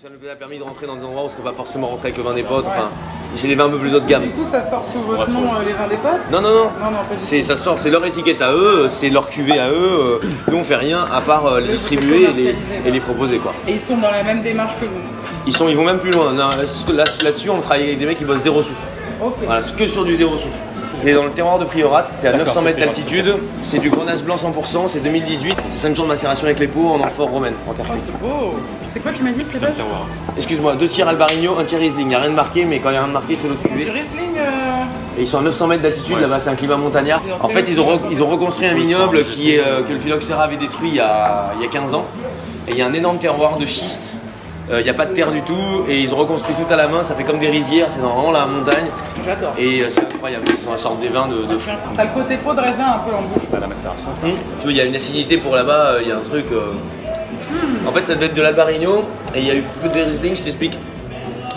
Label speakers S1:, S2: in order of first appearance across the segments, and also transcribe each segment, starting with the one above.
S1: Ça nous a permis de rentrer dans des endroits où on ne serait pas forcément rentré avec le vin des potes. Enfin, c'est des vins un peu plus haut de gamme.
S2: Du coup, ça sort sous votre nom, euh, les vins des potes
S1: Non, non, non.
S2: Non, non,
S1: C'est, ça sort, c'est leur étiquette à eux, c'est leur cuvée à eux. euh, Nous, on fait rien à part euh, les
S2: Le
S1: distribuer et les,
S2: commercialiser,
S1: et les proposer. Quoi.
S2: Et ils sont dans la même démarche que vous.
S1: Ils, sont, ils vont même plus loin. Non, là- Là-dessus, on travaille avec des mecs qui bossent zéro souffle.
S2: Ok.
S1: Voilà, c'est que sur du zéro souffle. C'est dans le terroir de Priorat, c'était à
S3: D'accord,
S1: 900
S3: c'est
S1: mètres d'altitude. C'est du grenache blanc 100%, c'est 2018. C'est 5 jours de macération avec les pots en amphore romaine, en terre
S2: Oh,
S1: cuite.
S2: c'est beau. C'est quoi tu m'as dit, c'est vrai
S3: Terroir.
S1: Excuse-moi, deux tiers Albarino, un tiers Riesling. Il n'y a rien de marqué, mais quand il y a rien de marqué, c'est l'autre cuvée.
S2: Riesling euh,
S1: Et ils sont à 900 mètres d'altitude,
S3: Ouais.
S1: là-bas c'est un climat montagnard. En fait, ils ont, re- ils ont reconstruit un vignoble qui est, euh, que le phylloxéra avait détruit il y, a, il y a 15 ans. Et il y a un énorme terroir de schiste. Euh, Il n'y a pas de terre du tout. Et ils ont reconstruit tout à la main. Ça fait comme des rizières, c'est vraiment la montagne.
S2: J'adore.
S1: Et euh, c'est incroyable. Ils sont à sorte des vins de, de fou.
S2: T'as le côté peau de raisin un peu en bouche.
S3: La macération.
S1: Hum. Tu vois, il y a une acidité pour là-bas, euh, il y a un truc. euh, En fait, ça devait être de l'Albarino. Et il y a eu beaucoup de Riesling, je t'explique.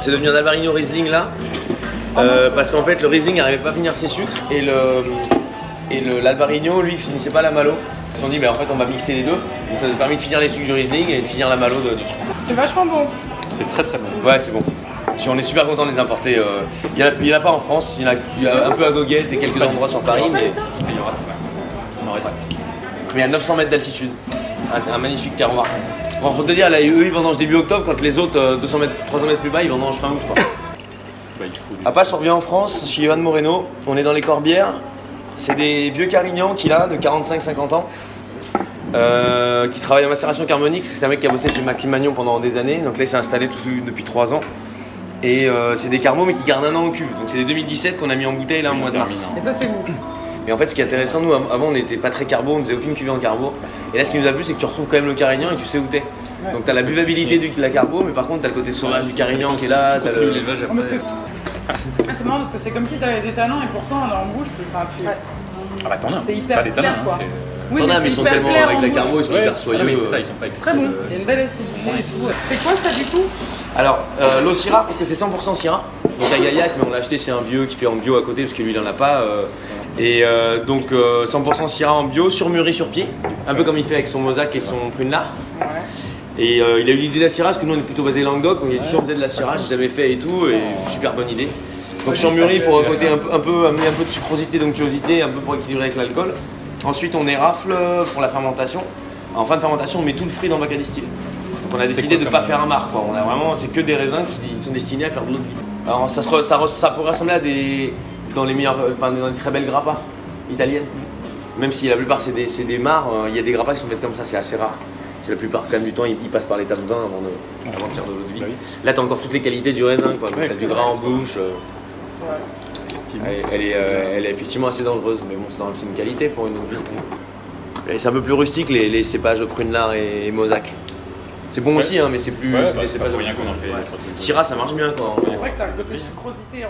S1: C'est devenu un Albarino Riesling là. Euh, parce qu'en fait, le Riesling n'arrivait pas à finir ses sucres. Et le et le- l'Albarino, lui, finissait pas la malo. Ils se sont dit, mais en fait, on va mixer les deux. Donc ça nous a permis de finir les sucres du Riesling et de finir la malo de, du truc.
S2: C'est vachement bon.
S3: C'est très très bon.
S1: Ouais, c'est bon. On est super content de les importer. euh. Il n'y en, a pas en France, il y en a, il y a un peu à Goguette et quelques endroits sur Paris, mais.
S3: Il y aura. Il en reste.
S1: mais à 900 mètres d'altitude. Un, un magnifique terroir. Bon, faut te dire, là, eux ils vendangent début octobre, quand les autres euh, 200 mètres, 300 mètres plus bas, ils vendangent fin août. Quoi.
S3: Bah, il faut du-
S1: À Passe, on revient en France, chez Ivan Moreno. On est dans les Corbières. C'est des vieux Carignans qu'il a, de 45-50 ans, euh, qui travaillent en macération carbonique. C'est un mec qui a bossé chez Maxime Magnon pendant des années. Donc là, il s'est installé tout, depuis 3 ans. Et euh, c'est des carmos, mais qui gardent un an en cube. Donc c'est des 2017 qu'on a mis en bouteille là, au mois de mars.
S2: Et ça, c'est vous.
S1: Et en fait, ce qui est intéressant, nous, av- avant, on n'était pas très carbo, on faisait aucune cuvée en carbo. Et là, ce qui nous a plu, c'est que tu retrouves quand même le carignan et tu sais où t'es. Donc, t'as la buvabilité du- de la carbo, mais par contre, t'as le côté sauvage du carignan qui est là. T'as le...
S3: l'élevage après.
S2: Que- C'est marrant parce que c'est comme si t'avais des talents et pourtant en bouche, tu- tu...
S3: Ah bah t'en as.
S2: c'est hyper
S3: Pas des talents,
S2: clair,
S3: hein,
S2: Oui,
S1: T'en as,
S2: c'est
S1: mais ils sont
S2: hyper
S1: tellement avec la carbo, ils sont
S3: Ouais,
S1: hyper
S3: ah,
S1: soyeux.
S3: mais c'est
S1: euh.
S3: ça, ils sont pas
S2: bon,
S3: de-
S2: il y a une belle acidité et tout. C'est quoi ça du coup
S1: Alors, euh, l'eau Syrah, parce que c'est 100% Syrah. Donc à Gaillac, mais on l'a acheté chez un vieux qui fait en bio à côté, parce que lui, il en a pas. euh. et euh, donc, euh, 100% Syrah en bio, sur mûri sur pied. Un peu comme il fait avec son mosaque et son prune-lard.
S2: Ouais.
S1: Et euh, il a eu l'idée de la Syrah, parce que nous on est plutôt basé Languedoc, il a dit si on faisait de la Syrah, j'ai jamais fait et tout, et super bonne idée. Donc sur mûri pour un côté un peu, un peu amener un peu de sucrosité, d'onctuosité, un peu pour équilibrer avec l'alcool. Ensuite on érafle pour la fermentation. En fin de fermentation on met tout le fruit dans le bac à distiller. Donc on a décidé de ne pas faire un marc, quoi. On a vraiment, c'est que des raisins qui sont destinés à faire de l'eau de vie. Alors ça, se ça, ça pourrait ressembler à des, dans les meilleurs, enfin, dans des très belles grappas italiennes. Même si la plupart c'est des, des mares, euh, il y a des grappas qui sont faites comme ça, c'est assez rare. Parce que la plupart quand même du temps ils, ils passent par l'état de vin avant de, avant de faire de l'eau de vie.
S3: Bah oui.
S1: Là t'as encore toutes les qualités du raisin, quoi.
S3: Ouais,
S1: t'as du
S3: c'est
S1: gras en bouche. euh,
S2: Ouais.
S1: Elle, elle est, euh, elle est effectivement assez dangereuse, mais bon, c'est une qualité pour une eau de vie. Et c'est un peu plus rustique les, les cépages Prunelard et, et Mosaque. C'est bon
S3: Ouais.
S1: aussi, hein, mais c'est plus.
S3: Ouais, bah, c'est pas pour rien qu'on en fait.
S1: Syrah, ça marche bien quoi.
S2: C'est vrai que t'as un côté sucrosité en-